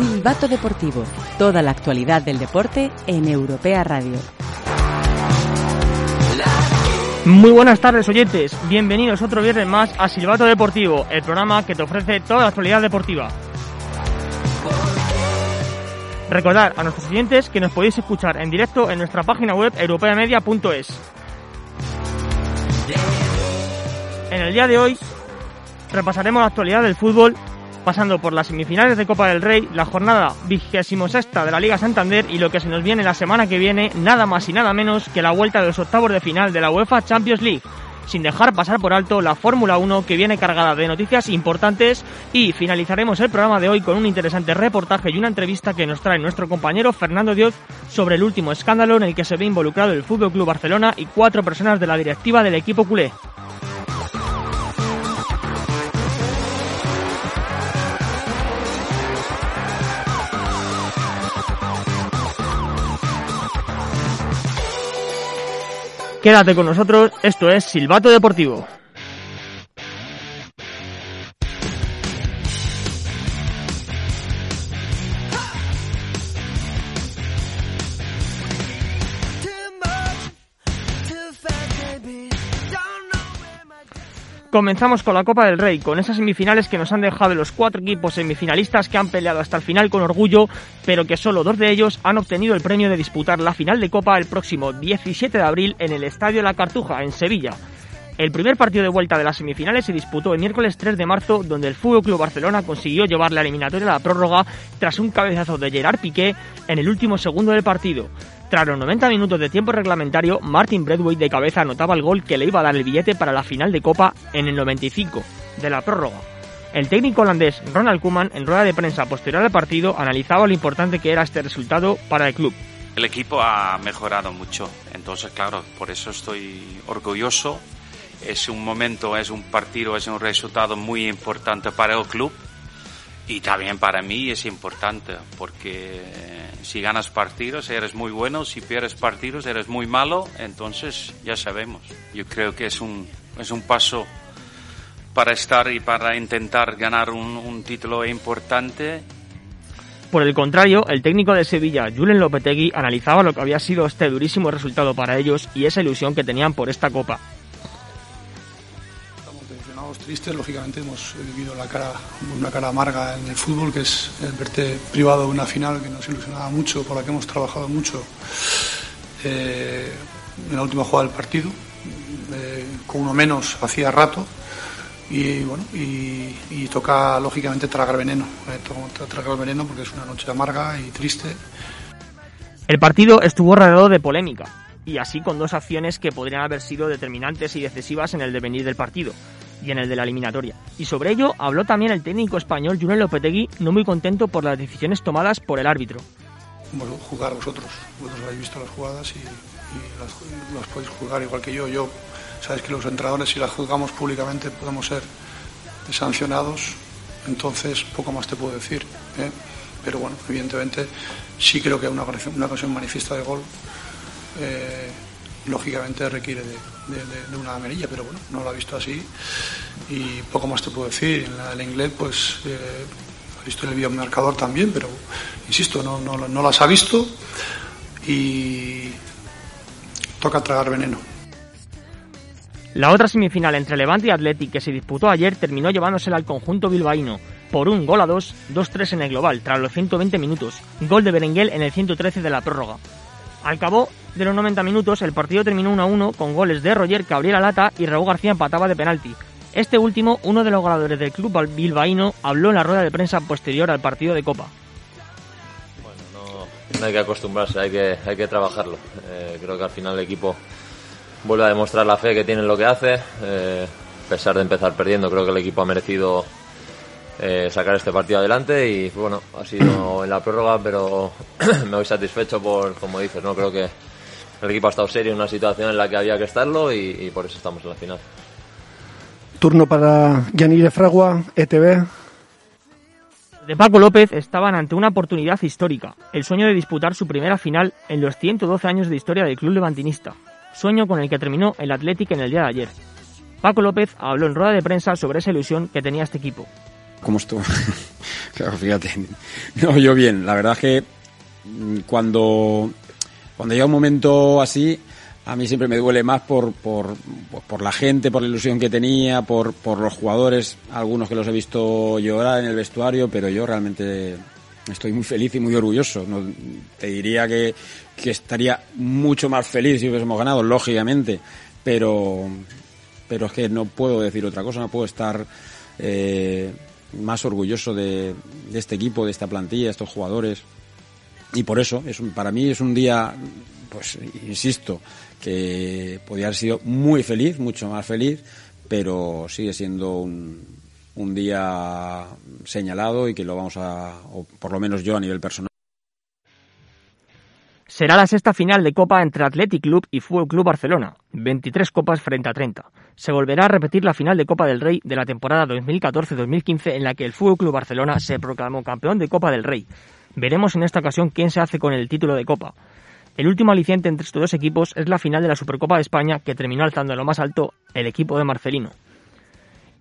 Silbato Deportivo. Toda la actualidad del deporte en Europea Radio. Muy buenas tardes oyentes, bienvenidos otro viernes más a Silbato Deportivo, el programa que te ofrece toda la actualidad deportiva. Recordad a nuestros oyentes que nos podéis escuchar en directo en nuestra página web europeamedia.es. En el día de hoy repasaremos la actualidad del fútbol pasando por las semifinales de Copa del Rey, la jornada vigésimo sexta de la Liga Santander y lo que se nos viene la semana que viene, nada más y nada menos que la vuelta de los octavos de final de la UEFA Champions League sin dejar pasar por alto la Fórmula 1 que viene cargada de noticias importantes y finalizaremos el programa de hoy con un interesante reportaje y una entrevista que nos trae nuestro compañero Fernando Dios sobre el último escándalo en el que se ve involucrado el Fútbol Club Barcelona y cuatro personas de la directiva del equipo culé. Quédate con nosotros, esto es Silbato Deportivo. Comenzamos con la Copa del Rey, con esas semifinales que nos han dejado los cuatro equipos semifinalistas que han peleado hasta el final con orgullo, pero que solo dos de ellos han obtenido el premio de disputar la final de Copa el próximo 17 de abril en el Estadio La Cartuja, en Sevilla. El primer partido de vuelta de las semifinales se disputó el miércoles 3 de marzo, donde el Fútbol Club Barcelona consiguió llevar la eliminatoria a la prórroga tras un cabezazo de Gerard Piqué en el último segundo del partido. Tras los 90 minutos de tiempo reglamentario, Martin Bradway de cabeza anotaba el gol que le iba a dar el billete para la final de Copa en el 95 de la prórroga. El técnico holandés Ronald Koeman, en rueda de prensa posterior al partido, analizaba lo importante que era este resultado para el club. El equipo ha mejorado mucho, entonces claro, por eso estoy orgulloso. Es un momento, es un partido, es un resultado muy importante para el club y también para mí es importante porque si ganas partidos eres muy bueno, si pierdes partidos eres muy malo, entonces ya sabemos. Yo creo que es un, es un paso para estar y para intentar ganar un, un título importante por el contrario, el técnico de Sevilla, Julen Lopetegui, analizaba lo que había sido este durísimo resultado para ellos y esa ilusión que tenían por esta copa tristes, lógicamente hemos vivido la cara, una cara amarga en el fútbol, que es el verte privado de una final que nos ilusionaba mucho, por la que hemos trabajado mucho eh, en la última jugada del partido, eh, con uno menos hacía rato. Y bueno, y, toca lógicamente tragar veneno, eh, tragar veneno porque es una noche amarga y triste. El partido estuvo rodeado de polémica, y así con dos acciones que podrían haber sido determinantes y decisivas en el devenir del partido y en el de la eliminatoria. Y sobre ello habló también el técnico español Julen Lopetegui, no muy contento por las decisiones tomadas por el árbitro. Bueno, jugar vosotros, vosotros habéis visto las jugadas y, las, podéis jugar igual que yo. Yo, sabes que los entrenadores si las juzgamos públicamente podemos ser sancionados, entonces poco más te puedo decir. ¿eh? Pero bueno, evidentemente sí creo que una, una ocasión manifiesta de gol. Eh, lógicamente requiere de, una amarilla, pero bueno, no lo ha visto así y poco más te puedo decir. En el inglés, pues eh, ha visto el marcador también, pero insisto, no, no, no las ha visto y toca tragar veneno. La otra semifinal entre Levante y Athletic que se disputó ayer terminó llevándosela al conjunto bilbaíno por un gol a dos, 2-3 en el global, tras los 120 minutos. Gol de Berenguel en el 113 de la prórroga. Al cabo de los 90 minutos, el partido terminó 1 1 con goles de Roger la lata y Raúl García empataba de penalti. Este último, uno de los ganadores del club bilbaíno, habló en la rueda de prensa posterior al partido de Copa. Bueno, no, hay que acostumbrarse, hay que, hay que trabajarlo. Eh, creo que al final el equipo vuelve a demostrar la fe que tiene en lo que hace. Eh, a pesar de empezar perdiendo, creo que el equipo ha merecido eh, sacar este partido adelante y bueno, ha sido en la prórroga, pero me voy satisfecho por, como dices, no creo que el equipo ha estado serio en una situación en la que había que estarlo y, por eso estamos en la final. Turno para Yanire Fragua, ETV. De Paco López estaban ante una oportunidad histórica, el sueño de disputar su primera final en los 112 años de historia del club levantinista, sueño con el que terminó el Athletic en el día de ayer. Paco López habló en rueda de prensa sobre esa ilusión que tenía este equipo. ¿Cómo estuvo? claro, fíjate. No, yo bien. La verdad es que mm, cuando cuando llega un momento así, a mí siempre me duele más por, por, por la gente, por la ilusión que tenía, por, por los jugadores, algunos que los he visto llorar en el vestuario, pero yo realmente estoy muy feliz y muy orgulloso. Te diría que, que estaría mucho más feliz si hubiésemos ganado, lógicamente, pero, pero es que no puedo decir otra cosa, no puedo estar eh, más orgulloso de, de este equipo, de esta plantilla, de estos jugadores y por eso es para mí es un día pues insisto que podría haber sido muy feliz mucho más feliz pero sigue siendo un, un día señalado y que lo vamos a o por lo menos yo a nivel personal Será la sexta final de Copa entre Athletic Club y Fútbol Club Barcelona, 23 copas frente a 30. Se volverá a repetir la final de Copa del Rey de la temporada 2014-2015 en la que el Fútbol Club Barcelona se proclamó campeón de Copa del Rey. Veremos en esta ocasión quién se hace con el título de Copa. El último aliciente entre estos dos equipos es la final de la Supercopa de España que terminó alzando en lo más alto el equipo de Marcelino.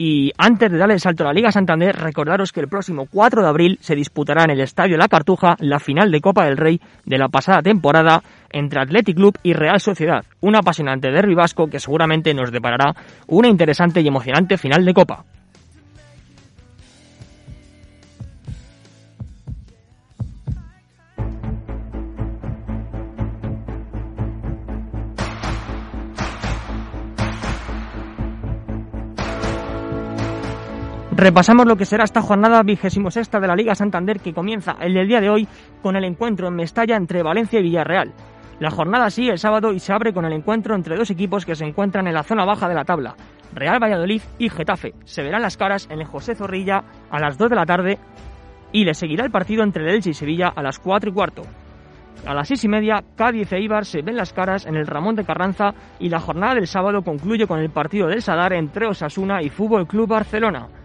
Y antes de darle el salto a la Liga Santander, recordaros que el próximo 4 de abril se disputará en el Estadio La Cartuja la final de Copa del Rey de la pasada temporada entre Athletic Club y Real Sociedad, un apasionante derbi vasco que seguramente nos deparará una interesante y emocionante final de Copa. Repasamos lo que será esta jornada vigésimo sexta de la Liga Santander que comienza el del día de hoy con el encuentro en Mestalla entre Valencia y Villarreal. La jornada sigue el sábado y se abre con el encuentro entre dos equipos que se encuentran en la zona baja de la tabla, Real Valladolid y Getafe. Se verán las caras en el José Zorrilla a las 2 de la tarde y le seguirá el partido entre el Elche y Sevilla a las 4 y cuarto. A las seis y media, Cádiz e Ibar se ven las caras en el Ramón de Carranza y la jornada del sábado concluye con el partido del Sadar entre Osasuna y Fútbol Club Barcelona.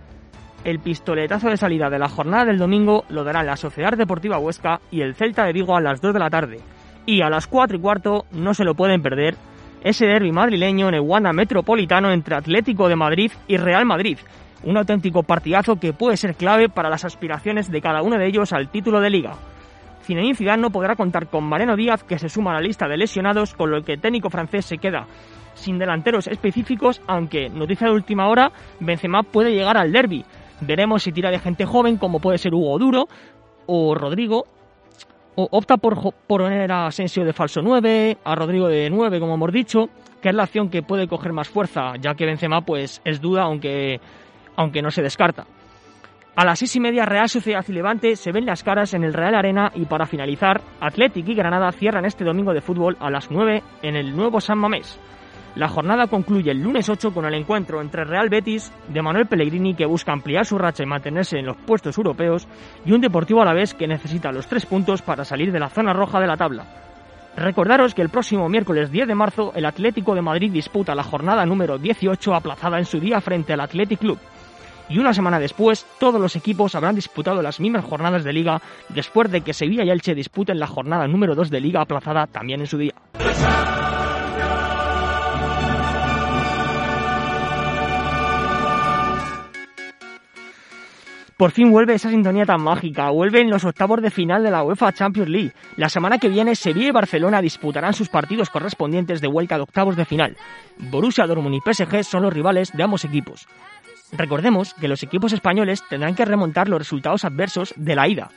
El pistoletazo de salida de la jornada del domingo lo dará la Sociedad Deportiva Huesca y el Celta de Vigo a las 2 de la tarde. Y a las 4 y cuarto no se lo pueden perder ese derby madrileño en el Wanda Metropolitano entre Atlético de Madrid y Real Madrid. Un auténtico partidazo que puede ser clave para las aspiraciones de cada uno de ellos al título de liga. Zinedine Zidane no podrá contar con Mariano Díaz, que se suma a la lista de lesionados, con lo que el técnico francés se queda sin delanteros específicos, aunque, noticia de última hora, Benzema puede llegar al derby. Veremos si tira de gente joven, como puede ser Hugo Duro o Rodrigo, o opta por poner a Asensio de falso 9, a Rodrigo de 9, como hemos dicho, que es la acción que puede coger más fuerza, ya que Benzema pues es duda, aunque, aunque no se descarta. A las seis y media Real Sociedad y Levante se ven las caras en el Real Arena y para finalizar, Athletic y Granada cierran este domingo de fútbol a las 9 en el nuevo San Mamés. La jornada concluye el lunes 8 con el encuentro entre Real Betis de Manuel Pellegrini que busca ampliar su racha y mantenerse en los puestos europeos y un Deportivo a la vez que necesita los tres puntos para salir de la zona roja de la tabla. Recordaros que el próximo miércoles 10 de marzo el Atlético de Madrid disputa la jornada número 18 aplazada en su día frente al Athletic Club. Y una semana después, todos los equipos habrán disputado las mismas jornadas de liga después de que Sevilla y Elche disputen la jornada número 2 de liga aplazada también en su día. Por fin vuelve esa sintonía tan mágica, vuelven los octavos de final de la UEFA Champions League. La semana que viene Sevilla y Barcelona disputarán sus partidos correspondientes de vuelta de octavos de final. Borussia Dortmund y PSG son los rivales de ambos equipos. Recordemos que los equipos españoles tendrán que remontar los resultados adversos de la ida.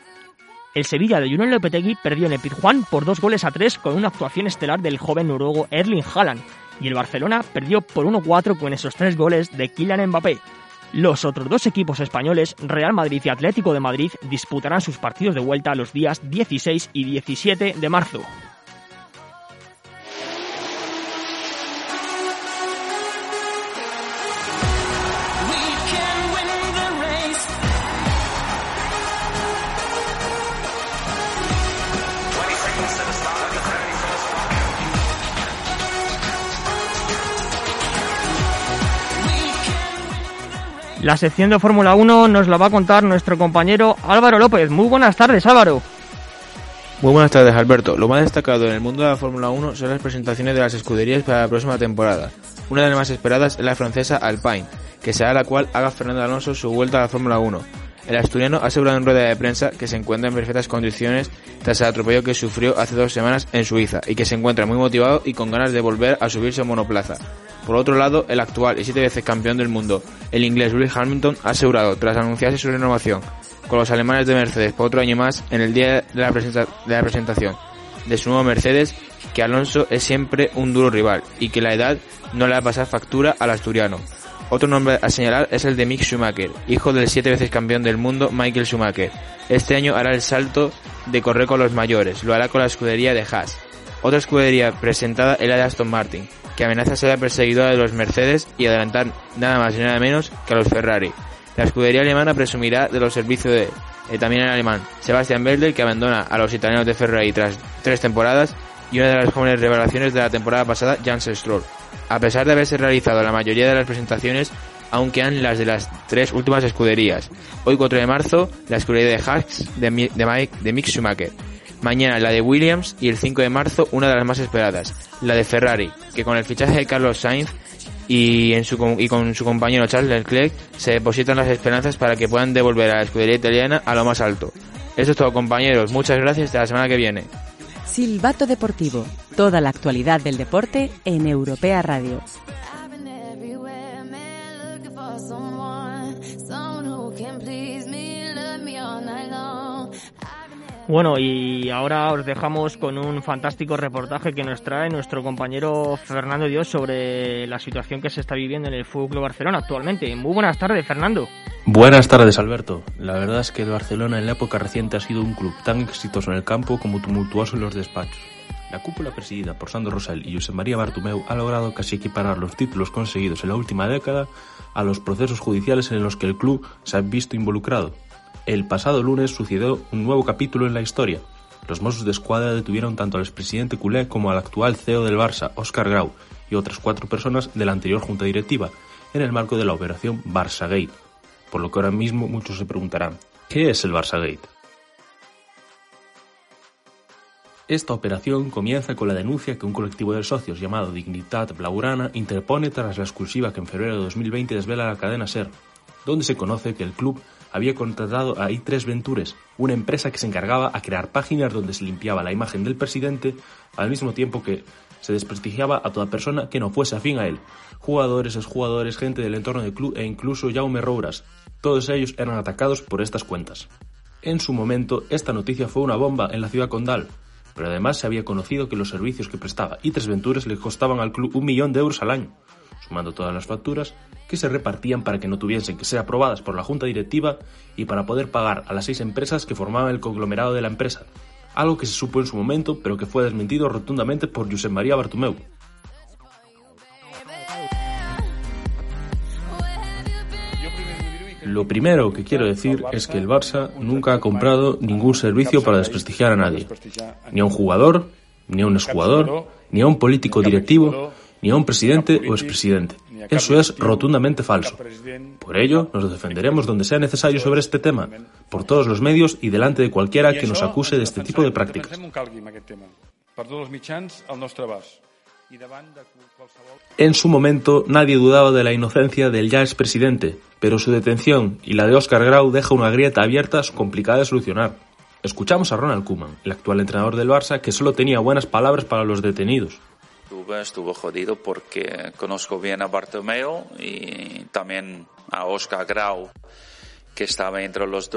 El Sevilla de Julen Lopetegui perdió en el Pizjuán por dos goles a tres con una actuación estelar del joven noruego Erling Haaland, y el Barcelona perdió por 1-4 con esos tres goles de Kylian Mbappé. Los otros dos equipos españoles, Real Madrid y Atlético de Madrid, disputarán sus partidos de vuelta los días 16 y 17 de marzo. La sección de Fórmula 1 nos la va a contar nuestro compañero Álvaro López. Muy buenas tardes, Álvaro. Muy buenas tardes, Alberto. Lo más destacado en el mundo de la Fórmula 1 son las presentaciones de las escuderías para la próxima temporada. Una de las más esperadas es la francesa Alpine, que será la cual haga Fernando Alonso su vuelta a la Fórmula 1. El asturiano ha asegurado en rueda de prensa que se encuentra en perfectas condiciones tras el atropello que sufrió hace dos semanas en Suiza y que se encuentra muy motivado y con ganas de volver a subirse a monoplaza. Por otro lado, el actual y siete veces campeón del mundo, el inglés Lewis Hamilton, ha asegurado, tras anunciarse su renovación con los alemanes de Mercedes por otro año más, en el día de la, presentación de su nuevo Mercedes, que Alonso es siempre un duro rival y que la edad no le va a factura al asturiano. Otro nombre a señalar es el de Mick Schumacher, hijo del siete veces campeón del mundo Michael Schumacher. Este año hará el salto de correr con los mayores, lo hará con la escudería de Haas. Otra escudería presentada es la de Aston Martin, que amenaza ser la perseguidora de los Mercedes y adelantar nada más y nada menos que a los Ferrari. La escudería alemana presumirá de los servicios de eh, también el alemán Sebastian Vettel, que abandona a los italianos de Ferrari tras tres temporadas, y una de las jóvenes revelaciones de la temporada pasada, Jans Stroll. A pesar de haberse realizado la mayoría de las presentaciones, aún quedan las de las tres últimas escuderías. Hoy 4 de marzo, la escudería de Haas de, de, de Mick Schumacher. Mañana la de Williams y el 5 de marzo una de las más esperadas, la de Ferrari, que con el fichaje de Carlos Sainz y, y con su compañero Charles Leclerc se depositan las esperanzas para que puedan devolver a la escudería italiana a lo más alto. Eso es todo compañeros, muchas gracias hasta la semana que viene. Silbato Deportivo. Toda la actualidad del deporte en Europea Radio. Bueno, y ahora os dejamos con un fantástico reportaje que nos trae nuestro compañero Fernando Dios sobre la situación que se está viviendo en el Fútbol Barcelona actualmente. Muy buenas tardes, Fernando. Buenas tardes, Alberto. La verdad es que el Barcelona en la época reciente ha sido un club tan exitoso en el campo como tumultuoso en los despachos. La cúpula presidida por Sandro Rosell y José María Bartumeu ha logrado casi equiparar los títulos conseguidos en la última década a los procesos judiciales en los que el club se ha visto involucrado. El pasado lunes sucedió un nuevo capítulo en la historia. Los Mossos de Escuadra detuvieron tanto al expresidente culé como al actual CEO del Barça, Óscar Grau, y otras cuatro personas de la anterior junta directiva, en el marco de la operación Barça Gate. Por lo que ahora mismo muchos se preguntarán, ¿qué es el Barça Gate? Esta operación comienza con la denuncia que un colectivo de socios llamado Dignidad Blaugrana interpone tras la exclusiva que en febrero de 2020 desvela la cadena SER, donde se conoce que el club había contratado a i3 Ventures, una empresa que se encargaba a crear páginas donde se limpiaba la imagen del presidente al mismo tiempo que se desprestigiaba a toda persona que no fuese afín a él. Jugadores, exjugadores, gente del entorno del club e incluso Jaume Rouras. Todos ellos eran atacados por estas cuentas. En su momento, esta noticia fue una bomba en la ciudad condal, pero además se había conocido que los servicios que prestaba i3 Ventures le costaban al club un millón de euros al año. Sumando todas las facturas, que se repartían para que no tuviesen que ser aprobadas por la junta directiva y para poder pagar a las seis empresas que formaban el conglomerado de la empresa, algo que se supo en su momento pero que fue desmentido rotundamente por Josep María Bartomeu. Lo primero que quiero decir es que el Barça nunca ha comprado ningún servicio para desprestigiar a nadie, ni a un jugador, ni a un exjugador, ni a un político directivo, ni a un presidente o expresidente. Eso es rotundamente falso. Por ello, nos defenderemos donde sea necesario sobre este tema, por todos los medios y delante de cualquiera que nos acuse de este tipo de prácticas. En su momento, nadie dudaba de la inocencia del ya expresidente, pero su detención y la de Oscar Grau deja una grieta abierta complicada de solucionar. Escuchamos a Ronald Koeman, el actual entrenador del Barça, que solo tenía buenas palabras para los detenidos estuvo jodido porque conozco bien a Bartomeo y también a Oscar Grau que estaba entre los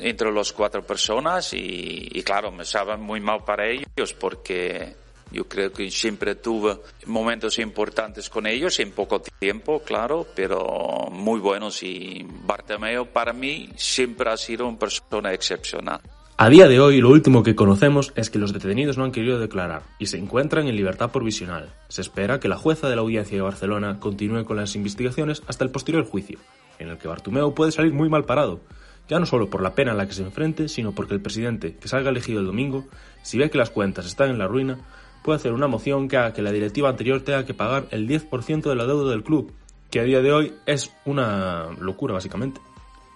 entre los cuatro personas y, y, claro me sabe muy mal para ellos porque yo creo que siempre tuve momentos importantes con ellos en poco tiempo claro pero muy buenos y Bartomeo para mí siempre ha sido una persona excepcional a día de hoy, lo último que conocemos es que los detenidos no han querido declarar y se encuentran en libertad provisional. Se espera que la jueza de la Audiencia de Barcelona continúe con las investigaciones hasta el posterior juicio, en el que Bartumeo puede salir muy mal parado, ya no solo por la pena a la que se enfrente, sino porque el presidente, que salga elegido el domingo, si ve que las cuentas están en la ruina, puede hacer una moción que haga que la directiva anterior tenga que pagar el 10% de la deuda del club, que a día de hoy es una locura básicamente,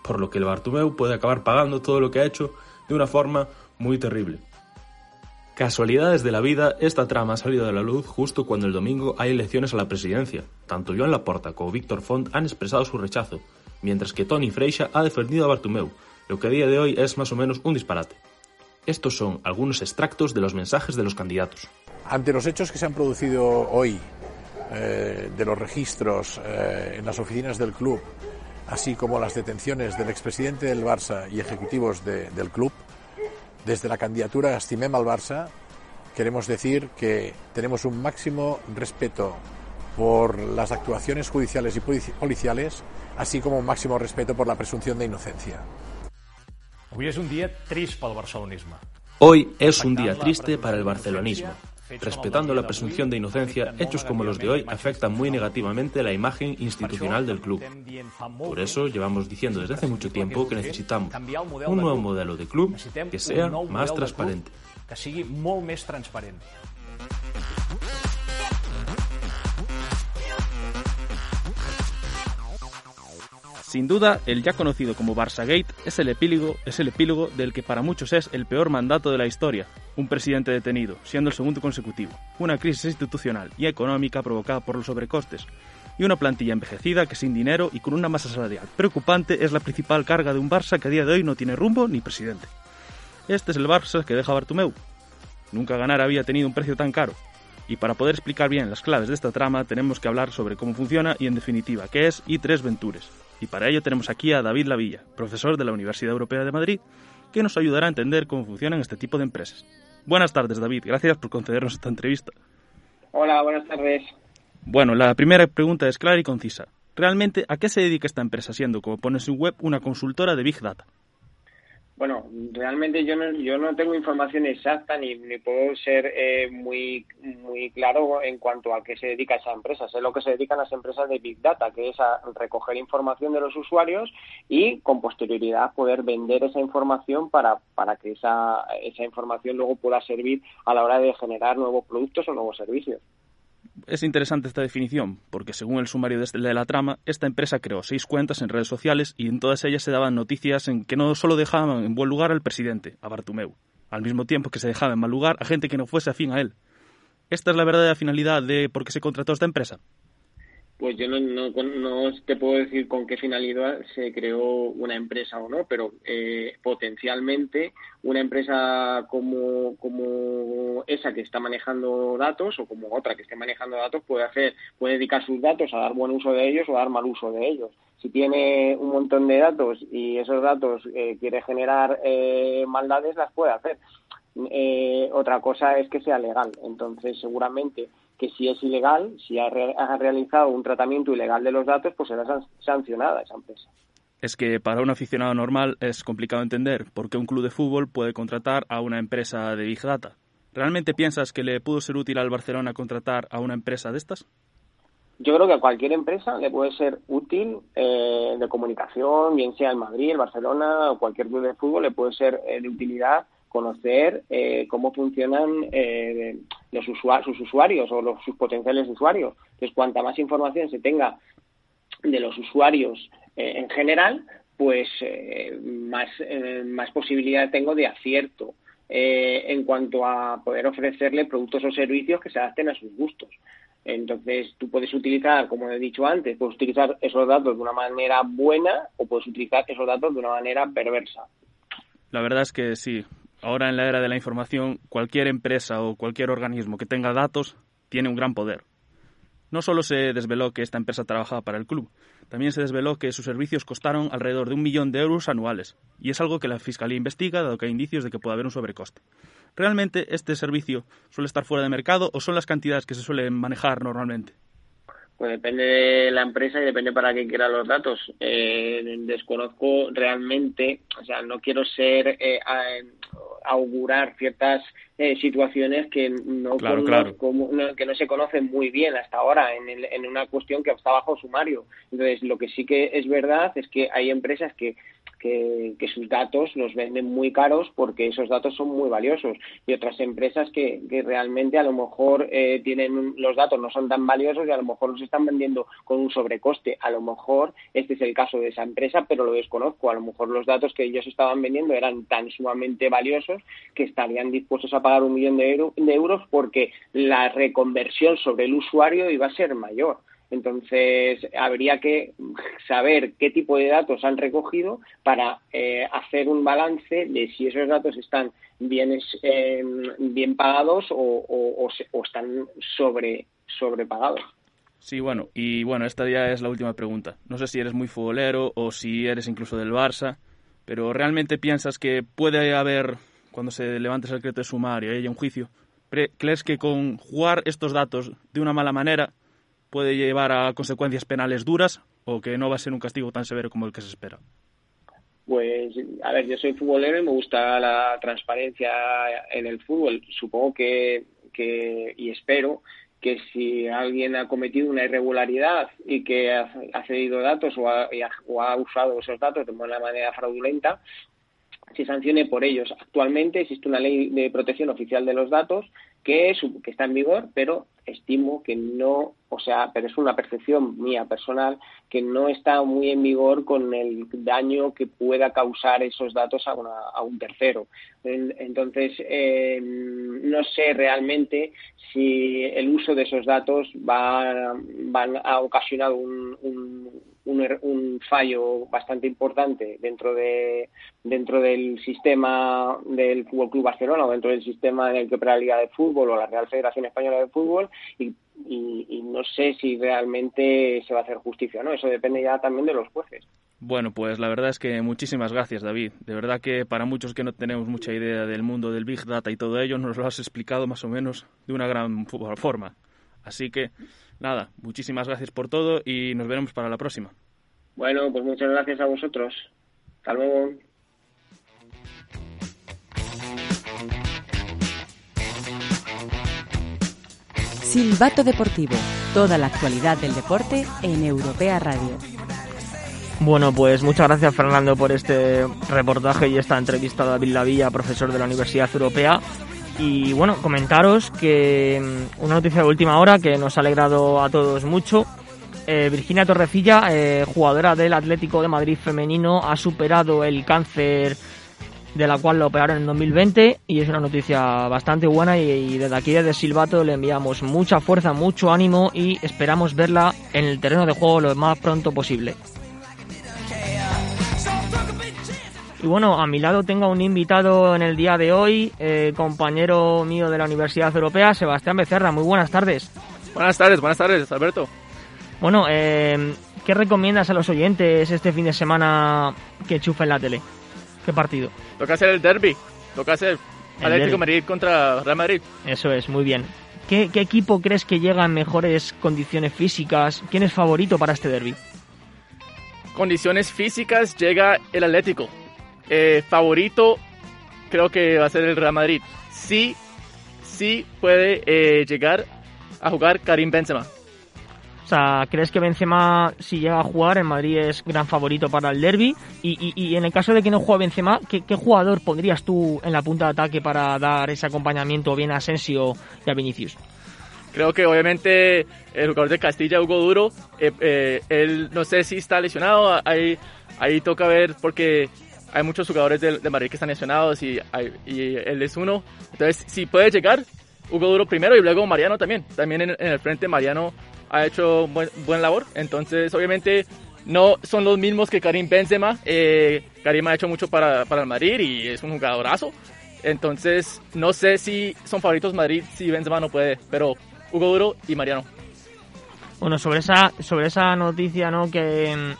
por lo que el Bartomeu puede acabar pagando todo lo que ha hecho de una forma muy terrible. Casualidades de la vida, esta trama ha salido a la luz justo cuando el domingo hay elecciones a la presidencia. Tanto Joan Laporta como Víctor Font han expresado su rechazo, mientras que Tony Freixa ha defendido a Bartomeu, lo que a día de hoy es más o menos un disparate. Estos son algunos extractos de los mensajes de los candidatos. Ante los hechos que se han producido hoy, eh, de los registros eh, en las oficinas del club, así como las detenciones del expresidente del Barça y ejecutivos del club, desde la candidatura Estimem al Barça, queremos decir que tenemos un máximo respeto por las actuaciones judiciales y policiales, así como un máximo respeto por la presunción de inocencia. Hoy es un día triste para el barcelonismo. Hoy es un día triste para el barcelonismo. Respetando la presunción de inocencia, hechos como los de hoy afectan muy negativamente la imagen institucional del club. Por eso llevamos diciendo desde hace mucho tiempo que necesitamos un nuevo modelo de club que sea más transparente. Que sigui molt més transparent. Sin duda, el ya conocido como Barça es el epílogo, es el epílogo del que para muchos es el peor mandato de la historia. Un presidente detenido, siendo el segundo consecutivo, una crisis institucional y económica provocada por los sobrecostes, y una plantilla envejecida que sin dinero y con una masa salarial preocupante es la principal carga de un Barça que a día de hoy no tiene rumbo ni presidente. Este es el Barça que deja Bartumeu. Nunca ganar había tenido un precio tan caro. Y para poder explicar bien las claves de esta trama tenemos que hablar sobre cómo funciona y en definitiva qué es I3 Ventures, y para ello tenemos aquí a David Lavilla, profesor de la Universidad Europea de Madrid, que nos ayudará a entender cómo funcionan este tipo de empresas. Buenas tardes, David. Gracias por concedernos esta entrevista. Hola, buenas tardes. Bueno, la primera pregunta es clara y concisa. ¿Realmente a qué se dedica esta empresa siendo, como pone en su web, una consultora de Big Data? Bueno, realmente yo no, yo no tengo información exacta ni, ni puedo ser eh, muy, muy claro en cuanto a qué se dedica esa empresa. Sé lo que se dedican las empresas de Big Data, que es a recoger información de los usuarios y con posterioridad poder vender esa información para, para que esa, esa información luego pueda servir a la hora de generar nuevos productos o nuevos servicios. Es interesante esta definición, porque según el sumario de, este, la trama, esta empresa creó seis cuentas en redes sociales y en todas ellas se daban noticias en que no solo dejaban en buen lugar al presidente, a Bartumeu, al mismo tiempo que se dejaba en mal lugar a gente que no fuese afín a él. ¿Esta es la verdadera finalidad de por qué se contrató esta empresa? Pues yo no, no, no, te puedo decir con qué finalidad se creó una empresa o no, pero eh, potencialmente una empresa como, esa que está manejando datos o como otra que esté manejando datos puede hacer, puede dedicar sus datos a dar buen uso de ellos o a dar mal uso de ellos. Si tiene un montón de datos y esos datos eh, quiere generar eh, maldades, las puede hacer. Eh, otra cosa es que sea legal. Entonces, seguramente que si es ilegal, si ha, realizado un tratamiento ilegal de los datos, pues será sancionada esa empresa. Es que para un aficionado normal es complicado entender por qué un club de fútbol puede contratar a una empresa de Big Data. ¿Realmente piensas que le pudo ser útil al Barcelona contratar a una empresa de estas? Yo creo que a cualquier empresa le puede ser útil eh, de comunicación, bien sea el Madrid, el Barcelona o cualquier club de fútbol, le puede ser eh, de utilidad conocer eh, cómo funcionan eh, los sus usuarios o los, sus potenciales usuarios. Entonces, cuanta más información se tenga de los usuarios eh, en general, pues más, más posibilidad tengo de acierto en cuanto a poder ofrecerle productos o servicios que se adapten a sus gustos. Entonces, tú puedes utilizar, como he dicho antes, puedes utilizar esos datos de una manera buena o puedes utilizar esos datos de una manera perversa. La verdad es que sí, ahora en la era de la información, cualquier empresa o cualquier organismo que tenga datos tiene un gran poder. No solo se desveló que esta empresa trabajaba para el club, también se desveló que sus servicios costaron alrededor de un millón de euros anuales, y es algo que la Fiscalía investiga, dado que hay indicios de que puede haber un sobrecoste. ¿Realmente este servicio suele estar fuera de mercado o son las cantidades que se suelen manejar normalmente? Pues depende de la empresa y depende para qué quiera los datos. Eh, desconozco realmente, o sea, no quiero ser eh, augurar ciertas eh, situaciones que no, que no se conocen muy bien hasta ahora en, en una cuestión que está bajo sumario. Entonces, lo que sí que es verdad es que hay empresas que que, sus datos los venden muy caros porque esos datos son muy valiosos y otras empresas que, realmente a lo mejor eh, tienen los datos no son tan valiosos y a lo mejor los están vendiendo con un sobrecoste. A lo mejor este es el caso de esa empresa, pero lo desconozco. A lo mejor los datos que ellos estaban vendiendo eran tan sumamente valiosos que estarían dispuestos a pagar un millón de, de euros porque la reconversión sobre el usuario iba a ser mayor. Entonces, habría que saber qué tipo de datos han recogido para eh, hacer un balance de si esos datos están bien, eh, bien pagados o, están sobre, sobrepagados. Sí, bueno, y bueno, esta ya es la última pregunta. No sé si eres muy futbolero o si eres incluso del Barça, pero ¿realmente piensas que puede haber, cuando se levante el secreto de sumario y haya un juicio, ¿crees que con jugar estos datos de una mala manera puede llevar a consecuencias penales duras o que no va a ser un castigo tan severo como el que se espera? Pues, a ver, yo soy futbolero y me gusta la transparencia en el fútbol. Supongo que, que y espero que si alguien ha cometido una irregularidad y que ha, cedido datos o ha, o ha, usado esos datos de una manera fraudulenta, se sancione por ellos. Actualmente existe una ley de protección oficial de los datos que, que está en vigor, pero estimo que no, o sea, pero es una percepción mía personal, que no está muy en vigor con el daño que pueda causar esos datos a, a un tercero. Entonces, eh, no sé realmente si el uso de esos datos va, van a ocasionar un, Er, un, fallo bastante importante dentro de dentro del sistema del Fútbol Club Barcelona o dentro del sistema en el que opera la Liga de Fútbol o la Real Federación Española de Fútbol y, no sé si realmente se va a hacer justicia no eso depende ya también de los jueces bueno, pues la verdad es que muchísimas gracias, David. De verdad que para muchos que no tenemos mucha idea del mundo del Big Data y todo ello, nos lo has explicado más o menos de una gran forma. Así que nada, muchísimas gracias por todo y nos veremos para la próxima. Bueno, pues muchas gracias a vosotros. Hasta luego. Silbato Deportivo. Toda la actualidad del deporte en Europea Radio. Bueno, pues muchas gracias Fernando por este reportaje y esta entrevista a David Lavilla, profesor de la Universidad Europea. Y bueno, comentaros que mm, una noticia de última hora que nos ha alegrado a todos mucho. Eh, Virginia Torrecilla, eh, jugadora del Atlético de Madrid femenino, ha superado el cáncer de la cual lo operaron en 2020 y es una noticia bastante buena y, desde aquí desde Silvato le enviamos mucha fuerza, mucho ánimo y esperamos verla en el terreno de juego lo más pronto posible. Y bueno, a mi lado tengo un invitado en el día de hoy, eh, compañero mío de la Universidad Europea, Sebastián Becerra. Muy buenas tardes. Buenas tardes, buenas tardes, Alberto. Bueno, eh, ¿qué recomiendas a los oyentes este fin de semana que chufen la tele? ¿Qué partido? Toca hacer el derby, toca hacer Atlético Madrid contra Real Madrid. Eso es, muy bien. ¿Qué, ¿Qué, equipo crees que llega en mejores condiciones físicas? ¿Quién es favorito para este derby? Condiciones físicas llega el Atlético. Eh, favorito creo que va a ser el Real Madrid. Sí, sí puede eh, llegar a jugar Karim Benzema. ¿Crees que Benzema, si llega a jugar, en Madrid es gran favorito para el derby? Y, en el caso de que no juegue Benzema, ¿qué, jugador pondrías tú en la punta de ataque para dar ese acompañamiento bien a Asensio y a Vinicius? Creo que obviamente el jugador de Castilla, Hugo Duro, eh, él no sé si está lesionado, ahí, ahí toca ver porque hay muchos jugadores de, Madrid que están lesionados y, él es uno. Entonces, si puede llegar, Hugo Duro primero y luego Mariano también. También en, el frente Mariano ha hecho buen, buen, labor. Entonces, obviamente, no son los mismos que Karim Benzema. Eh, Karim ha hecho mucho para, para el Madrid y es un jugadorazo. Entonces, no sé si son favoritos Madrid si Benzema no puede, pero Hugo Duro y Mariano. Bueno, sobre esa, sobre esa noticia ¿no? que,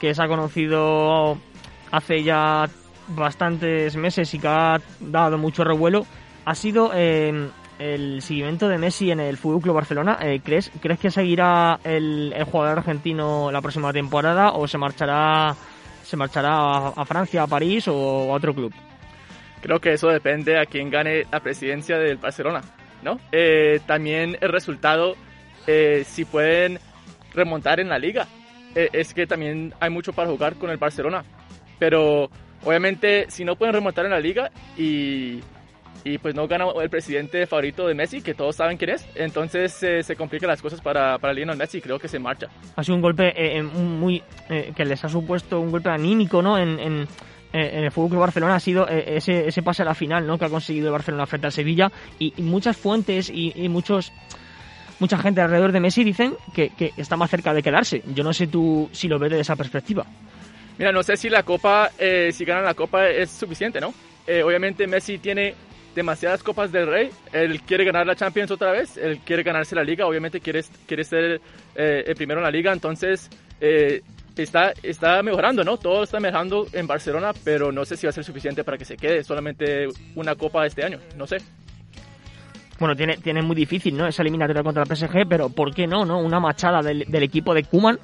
que se ha conocido hace ya bastantes meses y que ha dado mucho revuelo ha sido eh, el seguimiento de Messi en el Fútbol Club Barcelona. Eh, ¿crees, ¿Crees que seguirá el, jugador argentino la próxima temporada o se marchará se marchará a, Francia, a París o a otro club? Creo que eso depende a quien gane la presidencia del Barcelona, ¿no? Eh, también el resultado, si pueden remontar en la liga, es que también hay mucho para jugar con el Barcelona pero obviamente si no pueden remontar en la liga y, y pues no gana el presidente favorito de Messi, que todos saben quién es, entonces se complican las cosas para, para Lionel Messi creo que se marcha. Ha sido un golpe eh, muy eh, que les ha supuesto un golpe anímico ¿no? en, en, en el Fútbol Club Barcelona ha sido ese, ese pase a la final ¿no? que ha conseguido el Barcelona frente al Sevilla y, muchas fuentes y, y muchos mucha gente alrededor de Messi dicen que, que, está más cerca de quedarse. Yo no sé tú si lo ves de esa perspectiva. Mira, no sé si la Copa, eh, si ganan la Copa es suficiente, ¿no? Eh, obviamente Messi tiene demasiadas Copas del Rey, él quiere ganar la Champions otra vez, él quiere ganarse la Liga, obviamente quiere, quiere ser eh, el primero en la Liga, entonces está, está mejorando, ¿no? Todo está mejorando en Barcelona, pero no sé si va a ser suficiente para que se quede solamente una Copa este año, no sé bueno, tiene, tiene muy difícil, ¿no? Esa eliminatoria contra el PSG, pero ¿por qué no, no? Una machada del, equipo de Kuman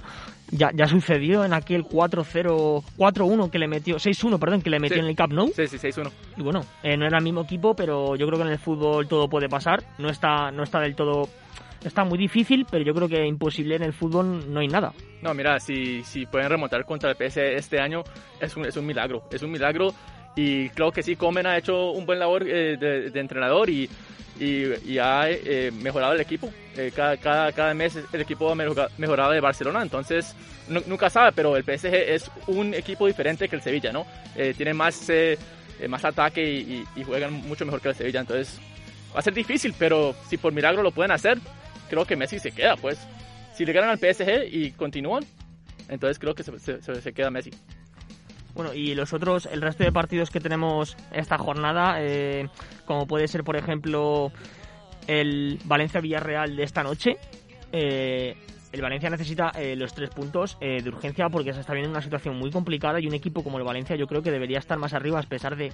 ya, ya sucedió en aquel 4-0, 4-1 que le metió, 6-1, perdón, que le metió en el Cup, ¿no? Sí, sí, 6-1. Y bueno, eh, no era el mismo equipo, pero yo creo que en el fútbol todo puede pasar. No está, no está del todo está muy difícil, pero yo creo que imposible en el fútbol no hay nada. No, mira, si, si pueden remontar contra el PSG este año, es un, es un milagro. Es un milagro y creo que sí, Comen ha hecho un buen labor eh, de, entrenador y y, ha eh, mejorado el equipo. Eh, cada, cada, cada, mes el equipo ha mejorado de Barcelona, entonces nunca sabe, pero el PSG es un equipo diferente que el Sevilla, ¿no? Eh, tiene más, más ataque y, y, juegan mucho mejor que el Sevilla, entonces va a ser difícil, pero si por milagro lo pueden hacer, creo que Messi se queda, pues. Si le ganan al PSG y continúan, entonces creo que se, se, se queda Messi. Bueno, y los otros, el resto de partidos que tenemos esta jornada, eh, como puede ser, por ejemplo, el Valencia-Villarreal de esta noche, eh, el Valencia necesita eh, los tres puntos de urgencia porque se está viendo una situación muy complicada y un equipo como el Valencia yo creo que debería estar más arriba a pesar de,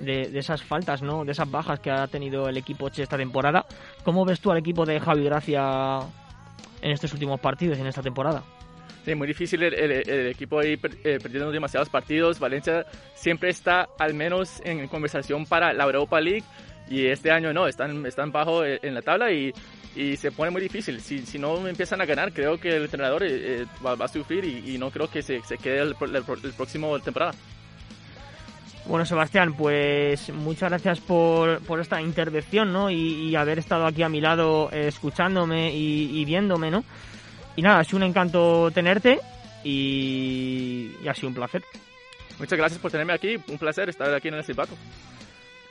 de, esas faltas, ¿no? de esas bajas que ha tenido el equipo esta temporada. ¿Cómo ves tú al equipo de Javi Gracia en estos últimos partidos y en esta temporada? Sí, muy difícil el, equipo ahí eh, perdiendo demasiados partidos. Valencia siempre está al menos en conversación para la Europa League y este año no, están, están bajo eh, en la tabla y, y se pone muy difícil. Si, si, no empiezan a ganar, creo que el entrenador eh, va, a sufrir y, no creo que se, se quede el, el, próximo temporada. Bueno, Sebastián, pues muchas gracias por, por esta intervención, ¿no? Y, haber estado aquí a mi lado escuchándome y, y viéndome, ¿no? Y nada, ha sido un encanto tenerte y, ha sido un placer. Muchas gracias por tenerme aquí, un placer estar aquí en el Silbato.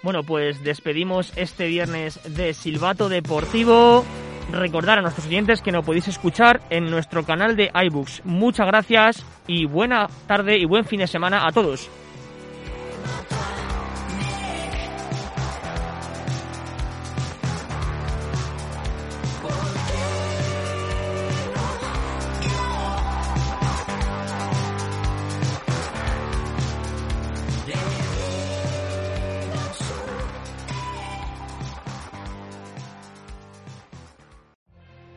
Bueno, pues despedimos este viernes de Silbato Deportivo. Recordar a nuestros oyentes que nos podéis escuchar en nuestro canal de iBooks. Muchas gracias y buena tarde y buen fin de semana a todos.